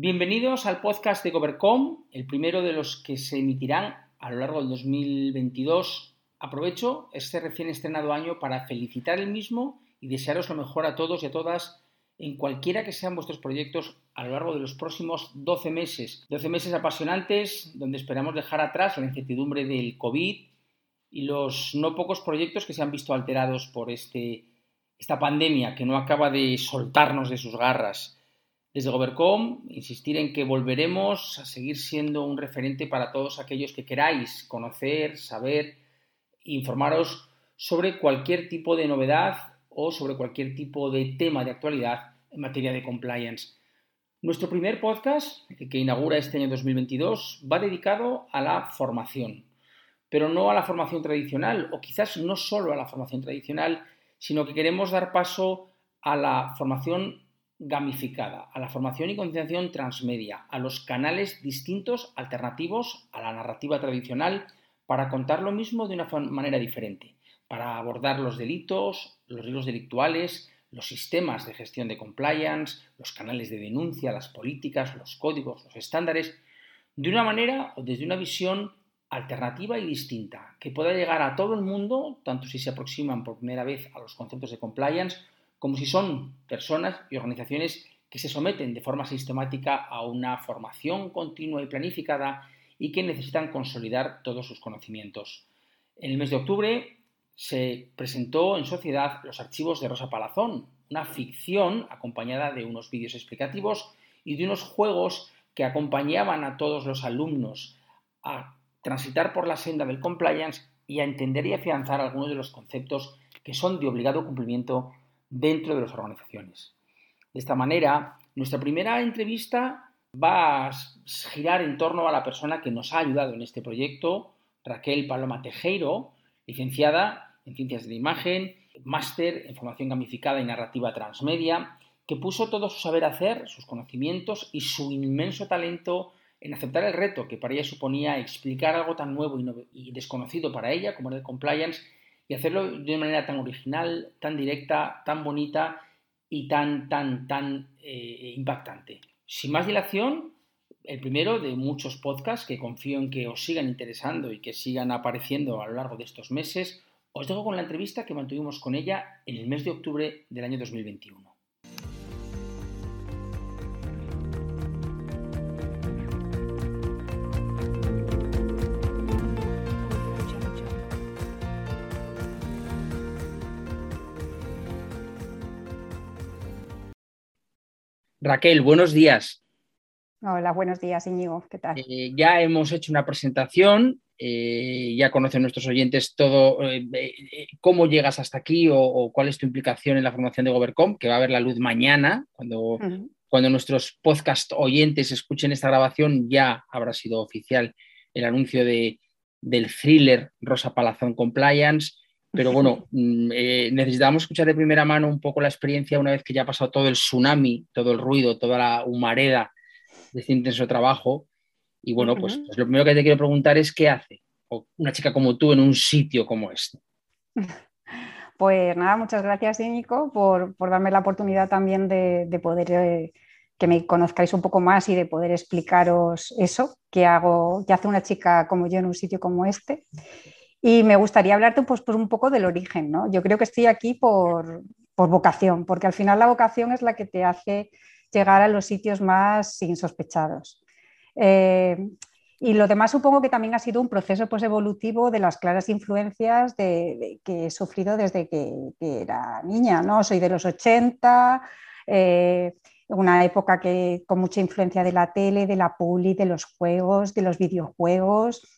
Bienvenidos al podcast de Govercom, el primero de los que se emitirán a lo largo del 2022. Aprovecho este recién estrenado año para felicitar el mismo y desearos lo mejor a todos y a todas en cualquiera que sean vuestros proyectos a lo largo de los próximos 12 meses. 12 meses apasionantes donde esperamos dejar atrás la incertidumbre del COVID y los no pocos proyectos que se han visto alterados por este, esta pandemia que no acaba de soltarnos de sus garras. Desde Govercom, insistir en que volveremos a seguir siendo un referente para todos aquellos que queráis conocer, saber informaros sobre cualquier tipo de novedad o sobre cualquier tipo de tema de actualidad en materia de compliance. Nuestro primer podcast, que inaugura este año 2022, va dedicado a la formación, pero no a la formación tradicional, o quizás no solo a la formación tradicional, sino que queremos dar paso a la formación gamificada, a la formación y concienciación transmedia, a los canales distintos, alternativos a la narrativa tradicional, para contar lo mismo de una manera diferente, para abordar los delitos, los riesgos delictuales, los sistemas de gestión de compliance, los canales de denuncia, las políticas, los códigos, los estándares, de una manera o desde una visión alternativa y distinta, que pueda llegar a todo el mundo, tanto si se aproximan por primera vez a los conceptos de compliance, como si son personas y organizaciones que se someten de forma sistemática a una formación continua y planificada y que necesitan consolidar todos sus conocimientos. En el mes de octubre se presentó en sociedad los archivos de Rosa Palazón, una ficción acompañada de unos vídeos explicativos y de unos juegos que acompañaban a todos los alumnos a transitar por la senda del compliance y a entender y afianzar algunos de los conceptos que son de obligado cumplimiento dentro de las organizaciones. De esta manera, nuestra primera entrevista va a girar en torno a la persona que nos ha ayudado en este proyecto, Raquel Paloma Tejero, licenciada en Ciencias de la Imagen, máster en Formación Gamificada y Narrativa Transmedia, que puso todo su saber hacer, sus conocimientos y su inmenso talento en aceptar el reto que para ella suponía explicar algo tan nuevo y, no- y desconocido para ella como era el compliance y hacerlo de una manera tan original, tan directa, tan bonita y tan, tan, tan eh, impactante. Sin más dilación, el primero de muchos podcasts que confío en que os sigan interesando y que sigan apareciendo a lo largo de estos meses, os dejo con la entrevista que mantuvimos con ella en el mes de octubre del año 2021. Raquel, buenos días. Hola, buenos días, Íñigo. ¿Qué tal? Eh, ya hemos hecho una presentación, eh, ya conocen nuestros oyentes todo, eh, cómo llegas hasta aquí o, o cuál es tu implicación en la formación de Govercom, que va a ver la luz mañana, cuando, cuando nuestros podcast oyentes escuchen esta grabación ya habrá sido oficial el anuncio de, del thriller Rosa Palazón Compliance. Pero bueno, mm, eh, necesitábamos escuchar de primera mano un poco la experiencia una vez que ya ha pasado todo el tsunami, todo el ruido, toda la humareda de este intenso trabajo. Y bueno, pues, pues lo primero que te quiero preguntar es qué hace una chica como tú en un sitio como este. Pues nada, muchas gracias, Íñigo, por, por darme la oportunidad también de, de poder eh, que me conozcáis un poco más y de poder explicaros eso que hago, que hace una chica como yo en un sitio como este. Y me gustaría hablarte pues, un poco del origen, ¿no? Yo creo que estoy aquí por, por vocación, porque al final la vocación es la que te hace llegar a los sitios más insospechados. Eh, y lo demás supongo que también ha sido un proceso pues, evolutivo de las claras influencias de, que he sufrido desde que, era niña. ¿no? Soy de los 80, eh, una época que, con mucha influencia de la tele, de la publi, de los juegos, de los videojuegos.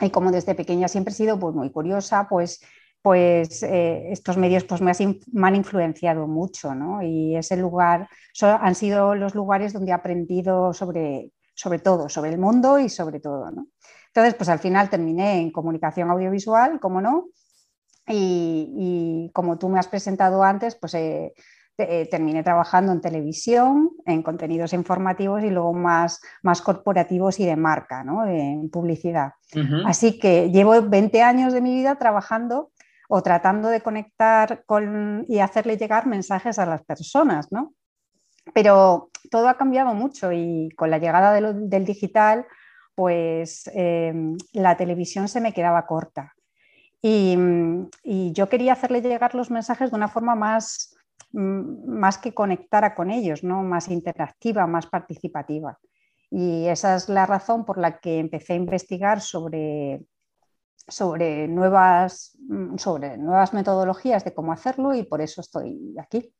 Y como desde pequeña siempre he sido pues, muy curiosa, pues, pues eh, estos medios pues, me, han influenciado mucho, ¿no? Y ese lugar, han sido los lugares donde he aprendido sobre, sobre todo, sobre el mundo y sobre todo, ¿no? Entonces, pues al final terminé en comunicación audiovisual, como no, y, y, como tú me has presentado antes, pues eh, eh, terminé trabajando en televisión, en contenidos informativos y luego más, más corporativos y de marca, ¿no? en publicidad. Uh -huh. Así que llevo 20 años de mi vida trabajando o tratando de conectar con, y hacerle llegar mensajes a las personas, ¿no? Pero todo ha cambiado mucho y con la llegada de lo, del digital, pues eh, la televisión se me quedaba corta. Y, y, yo quería hacerle llegar los mensajes de una forma más, más que conectara con ellos, ¿no? más interactiva, más participativa. Y esa es la razón por la que empecé a investigar sobre, sobre, nuevas, sobre nuevas metodologías de cómo hacerlo y por eso estoy aquí.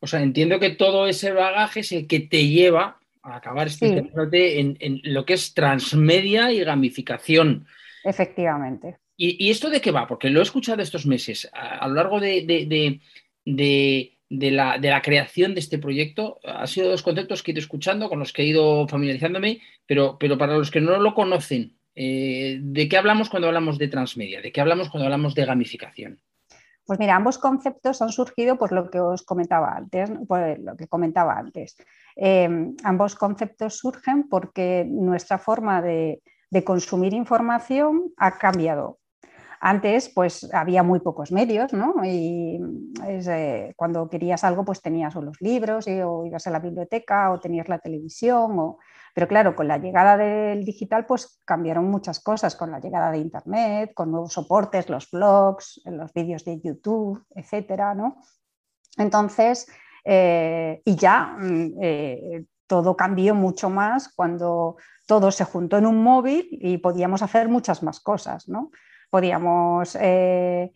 O sea, entiendo que todo ese bagaje es el que te lleva a acabar especializándote sí. en, en, lo que es transmedia y gamificación. Efectivamente. ¿Y, ¿Y, esto de qué va? Porque lo he escuchado estos meses. A, a lo largo de, de, de, de de la, de la, creación de este proyecto. Ha sido dos conceptos que he ido escuchando, con los que he ido familiarizándome, pero, pero para los que no lo conocen, eh, ¿de qué hablamos cuando hablamos de transmedia? ¿De qué hablamos cuando hablamos de gamificación? Pues mira, ambos conceptos han surgido por lo que os comentaba antes, por lo que comentaba antes. Eh, ambos conceptos surgen porque nuestra forma de, de consumir información ha cambiado antes, pues había muy pocos medios, ¿no? Y eh, cuando querías algo, pues tenías los libros, y, o ibas a la biblioteca, o tenías la televisión, pero claro, con la llegada del digital, pues cambiaron muchas cosas, con la llegada de Internet, con nuevos soportes, los blogs, los vídeos de YouTube, etcétera, ¿no? Entonces, eh, y ya eh, todo cambió mucho más cuando todo se juntó en un móvil y podíamos hacer muchas más cosas, ¿no? Podíamos eh,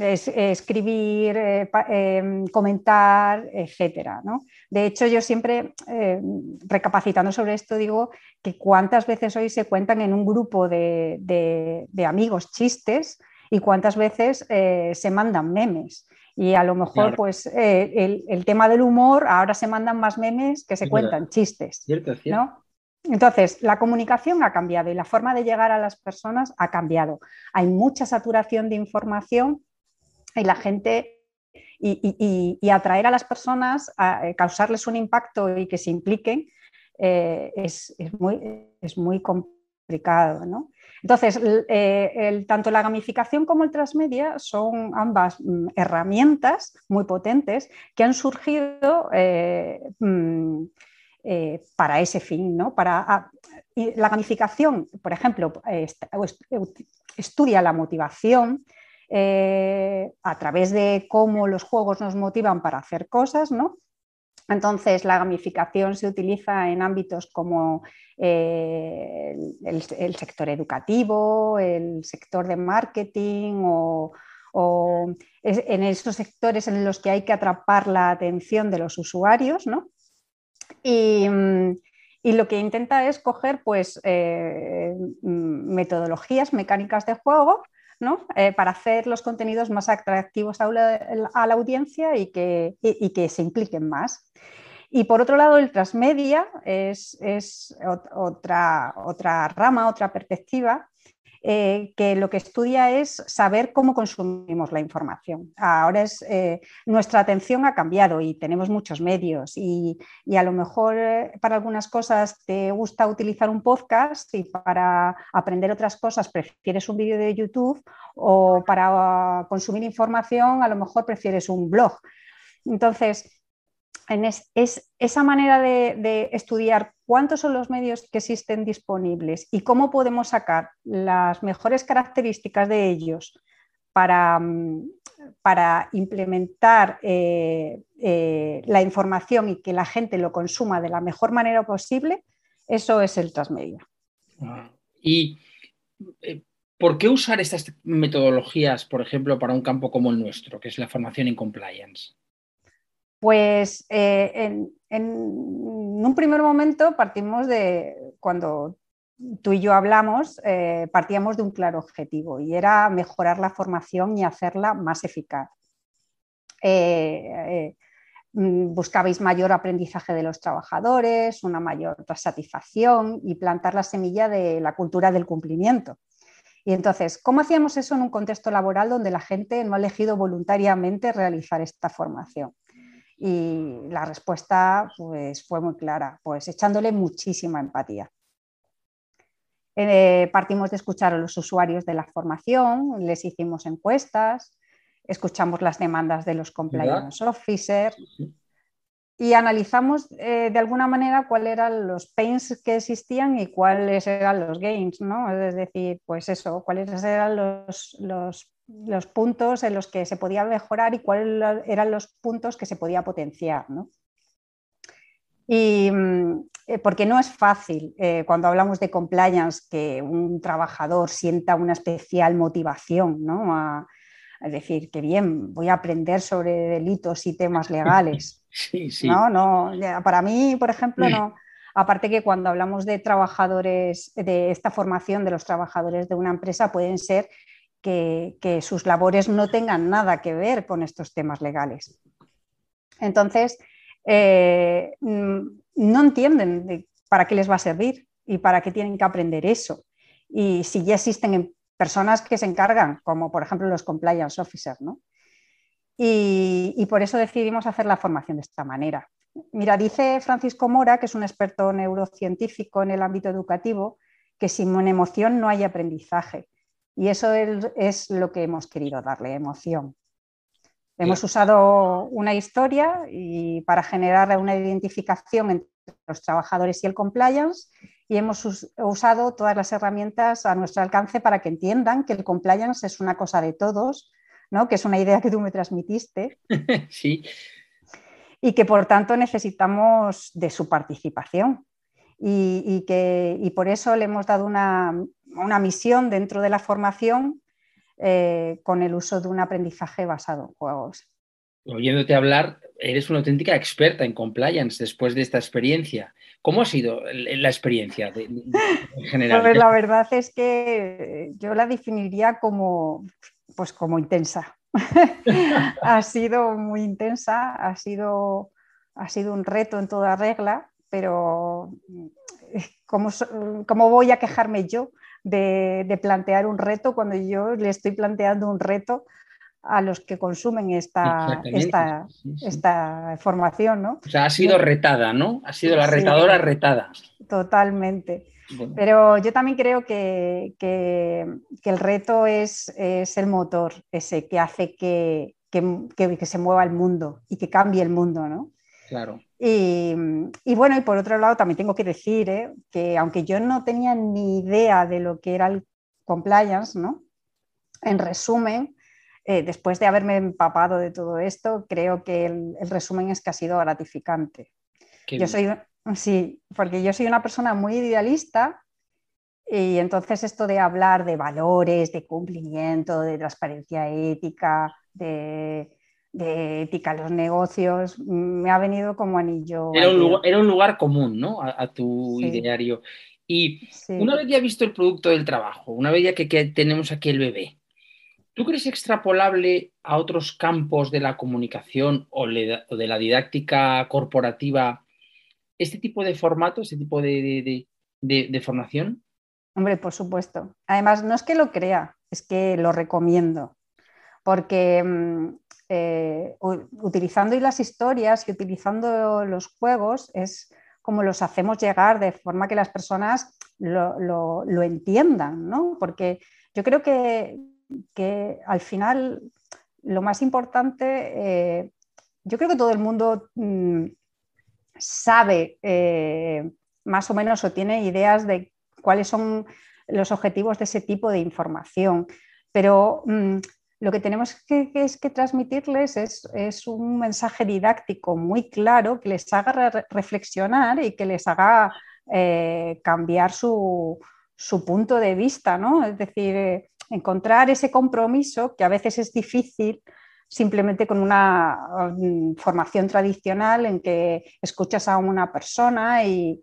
es, escribir, eh, eh, comentar, etcétera. ¿no? De hecho, yo siempre, recapacitando sobre esto, digo que cuántas veces hoy se cuentan en un grupo de, de, de amigos chistes y cuántas veces se mandan memes. Y a lo mejor, claro. pues, el, el, tema del humor, ahora se mandan más memes que se es cuentan verdad. chistes. Cierto, cierto. ¿no? Entonces, la comunicación ha cambiado y la forma de llegar a las personas ha cambiado. Hay mucha saturación de información y la gente y, atraer a las personas, a, causarles un impacto y que se impliquen, eh, es, muy, complicado. ¿no? Entonces, eh, tanto la gamificación como el transmedia son ambas mm, herramientas muy potentes que han surgido. Eh, mm, eh, para ese fin, ¿no? Para, a, la gamificación, por ejemplo, estudia la motivación eh, a través de cómo los juegos nos motivan para hacer cosas, ¿no? Entonces, la gamificación se utiliza en ámbitos como eh, el, sector educativo, el sector de marketing o, o, en esos sectores en los que hay que atrapar la atención de los usuarios, ¿no? Y, y, lo que intenta es coger pues, eh, metodologías mecánicas de juego ¿no? eh, para hacer los contenidos más atractivos a la, audiencia y que, y que, se impliquen más. Y por otro lado, el transmedia es, es otra, otra rama, otra perspectiva eh, que lo que estudia es saber cómo consumimos la información. Ahora es, eh, nuestra atención ha cambiado y tenemos muchos medios y, y a lo mejor eh, para algunas cosas te gusta utilizar un podcast y para aprender otras cosas prefieres un vídeo de YouTube o para consumir información a lo mejor prefieres un blog. Entonces, es, es, esa manera de, estudiar cuántos son los medios que existen disponibles y cómo podemos sacar las mejores características de ellos para, mm, implementar eh, eh, la información y que la gente lo consuma de la mejor manera posible, eso es el transmedia. ¿Y eh, por qué usar estas metodologías, por ejemplo, para un campo como el nuestro, que es la formación en compliance? Pues eh, en, un primer momento partimos de cuando tú y yo hablamos, eh, partíamos de un claro objetivo y era mejorar la formación y hacerla más eficaz. Eh, mm, buscabais mayor aprendizaje de los trabajadores, una mayor satisfacción y plantar la semilla de la cultura del cumplimiento. Y entonces, ¿cómo hacíamos eso en un contexto laboral donde la gente no ha elegido voluntariamente realizar esta formación? Y la respuesta pues, fue muy clara, pues echándole muchísima empatía. Eh, partimos de escuchar a los usuarios de la formación, les hicimos encuestas, escuchamos las demandas de los compliance officers y analizamos eh, de alguna manera cuáles eran los pains que existían y cuáles eran los gains, ¿no? Es decir, pues eso, cuáles eran los, los, puntos en los que se podía mejorar y cuáles eran los puntos que se podía potenciar, ¿no? Y eh, porque no es fácil eh, cuando hablamos de compliance que un trabajador sienta una especial motivación, ¿no? A, es decir, que bien, voy a aprender sobre delitos y temas legales. Sí, sí. No, no, para mí, por ejemplo, no. Aparte que cuando hablamos de trabajadores, de esta formación de los trabajadores de una empresa, pueden ser que, sus labores no tengan nada que ver con estos temas legales. Entonces, eh, mm, no entienden para qué les va a servir y para qué tienen que aprender eso. Y si ya existen personas que se encargan, como por ejemplo los compliance officers, ¿no? Y, por eso decidimos hacer la formación de esta manera. Mira, dice Francisco Mora, que es un experto neurocientífico en el ámbito educativo, que sin emoción no hay aprendizaje. Y eso es lo que hemos querido darle, emoción. Hemos usado una historia y para generar una identificación entre los trabajadores y el compliance y hemos usado todas las herramientas a nuestro alcance para que entiendan que el compliance es una cosa de todos que es una idea que tú me transmitiste. sí. Y que por tanto necesitamos de su participación. Y, que, por eso le hemos dado una, misión dentro de la formación eh, con el uso de un aprendizaje basado en juegos. Oyéndote hablar, eres una auténtica experta en compliance después de esta experiencia. ¿Cómo ha sido la experiencia en general? Pues la verdad es que yo la definiría como pues como intensa. ha sido muy intensa, ha sido, ha sido un reto en toda regla, pero eh, ¿cómo, cómo voy a quejarme yo de, plantear un reto cuando yo le estoy planteando un reto a los que consumen esta, esta, esta, formación, ¿no? O sea, ha sido retada, ¿no? Ha sido la retadora retada. Totalmente. Pero yo también creo que, el reto es, el motor ese que hace que, se mueva el mundo y que cambie el mundo, ¿no? Claro. Y, bueno, y por otro lado también tengo que decir ¿eh? que aunque yo no tenía ni idea de lo que era el compliance, ¿no? En resumen, eh, después de haberme empapado de todo esto, creo que el, resumen es que ha sido gratificante. yo soy, Sí, porque yo soy una persona muy idealista y entonces esto de hablar de valores, de cumplimiento, de transparencia ética, de, ética en los negocios, me ha venido como anillo. Era un lugar, común, ¿no? A, tu ideario. Y una vez ya visto el producto del trabajo, una vez ya que, tenemos aquí el bebé, ¿tú crees extrapolable a otros campos de la comunicación o de la didáctica corporativa este tipo de formato, este tipo de, formación? Hombre, por supuesto. Además, no es que lo crea, es que lo recomiendo. Porque mm, eh, utilizando las historias y utilizando los juegos es como los hacemos llegar de forma que las personas lo, entiendan, ¿no? Porque yo creo que, al final lo más importante, eh, yo creo que todo el mundo mm, sabe eh, más o menos o tiene ideas de cuáles son los objetivos de ese tipo de información, pero mm, lo que tenemos que, es que transmitirles es, un mensaje didáctico muy claro que les haga reflexionar y que les haga eh, cambiar su, punto de vista. Es decir, eh, encontrar ese compromiso que a veces es difícil simplemente con una mm, formación tradicional en que escuchas a una persona y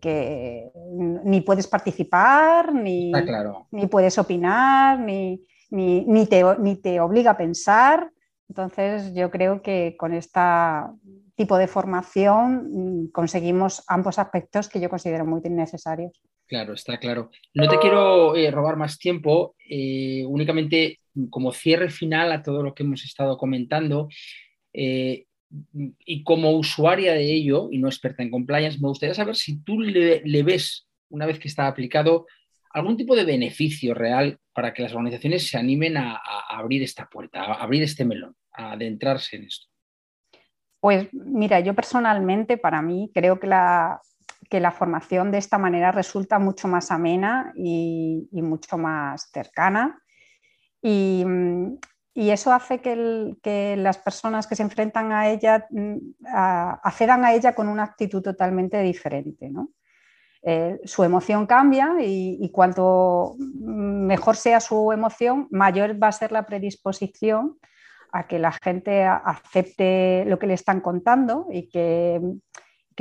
que ni puedes participar, ni, claro. ni puedes opinar, ni, ni, ni te, ni te obliga a pensar. Entonces, yo creo que con este tipo de formación conseguimos ambos aspectos que yo considero muy necesarios. Claro, está claro. No te quiero eh, robar más tiempo, eh, únicamente como cierre final a todo lo que hemos estado comentando. eh, y como usuaria de ello y no experta en compliance, me gustaría saber si tú le, ves, una vez que está aplicado, algún tipo de beneficio real para que las organizaciones se animen a, abrir esta puerta, a abrir este melón, a adentrarse en esto. Pues mira, yo personalmente, para mí, creo que la, que la formación de esta manera resulta mucho más amena y, y mucho más cercana. Y, y eso hace que, las personas que se enfrentan a ella mm, accedan a ella con una actitud totalmente diferente. ¿no? Eh, su emoción cambia y, cuanto mejor sea su emoción, mayor va a ser la predisposición a que la gente acepte lo que le están contando y que,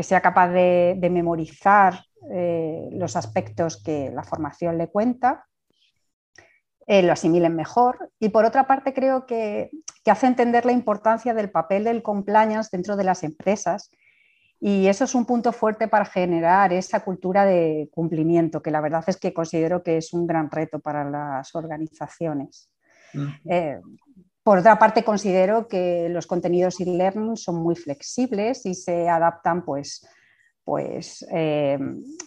sea capaz de, de memorizar eh, los aspectos que la formación le cuenta eh, lo asimilen mejor. Y por otra parte, creo que, que, hace entender la importancia del papel del compliance dentro de las empresas. Y eso es un punto fuerte para generar esa cultura de cumplimiento, que la verdad es que considero que es un gran reto para las organizaciones. Uh -huh. eh, por otra parte, considero que los contenidos e-learning son muy flexibles y se adaptan pues, pues eh,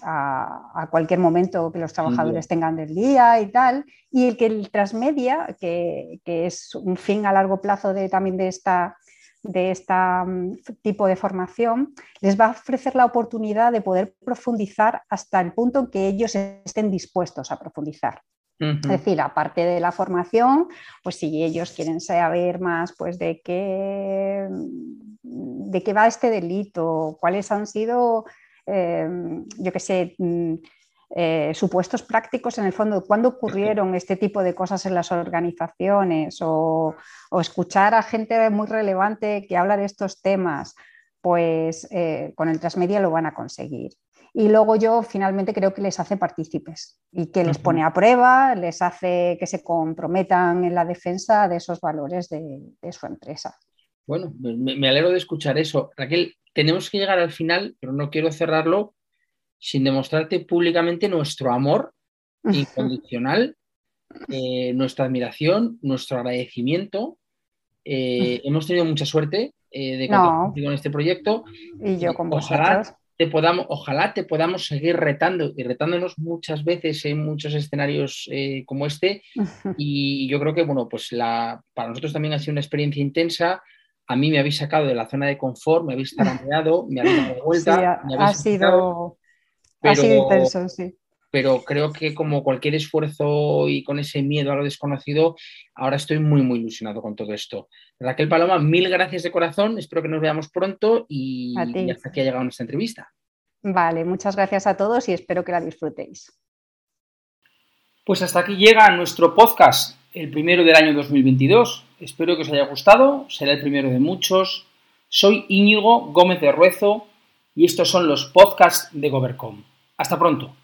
a, a, cualquier momento que los trabajadores tengan del día y tal. Y el que el transmedia, que, que es un fin a largo plazo de, también de esta de este tipo de formación, les va a ofrecer la oportunidad de poder profundizar hasta el punto en que ellos estén dispuestos a profundizar. Uh -huh. Es decir, aparte de la formación, pues si ellos quieren saber más pues de qué, de qué va este delito, cuáles han sido, eh, yo qué sé, eh, supuestos prácticos en el fondo, cuándo ocurrieron este tipo de cosas en las organizaciones o, o escuchar a gente muy relevante que habla de estos temas, pues eh, con el transmedia lo van a conseguir. Y luego yo finalmente creo que les hace partícipes y que les pone a prueba, les hace que se comprometan en la defensa de esos valores de, de su empresa. Bueno, me, me, alegro de escuchar eso. Raquel, tenemos que llegar al final, pero no quiero cerrarlo sin demostrarte públicamente nuestro amor incondicional, eh, nuestra admiración, nuestro agradecimiento. Eh, hemos tenido mucha suerte eh, de contar no. con este proyecto. Y yo con Ojalá vosotros te podamos, ojalá te podamos seguir retando y retándonos muchas veces en muchos escenarios eh, como este. Y yo creo que, bueno, pues la, para nosotros también ha sido una experiencia intensa. A mí me habéis sacado de la zona de confort, me habéis tarandeado, me habéis dado vuelta. Sí, ha, me habéis ha, sido, pero, ha sido intenso, sí. Pero creo que como cualquier esfuerzo y con ese miedo a lo desconocido, ahora estoy muy, muy ilusionado con todo esto. Raquel Paloma, mil gracias de corazón, espero que nos veamos pronto y, y hasta aquí ha llegado nuestra entrevista. Vale, muchas gracias a todos y espero que la disfrutéis. Pues hasta aquí llega nuestro podcast, el primero del año 2022. Espero que os haya gustado, será el primero de muchos. Soy Íñigo Gómez de Ruezo y estos son los podcasts de Govercom. Hasta pronto.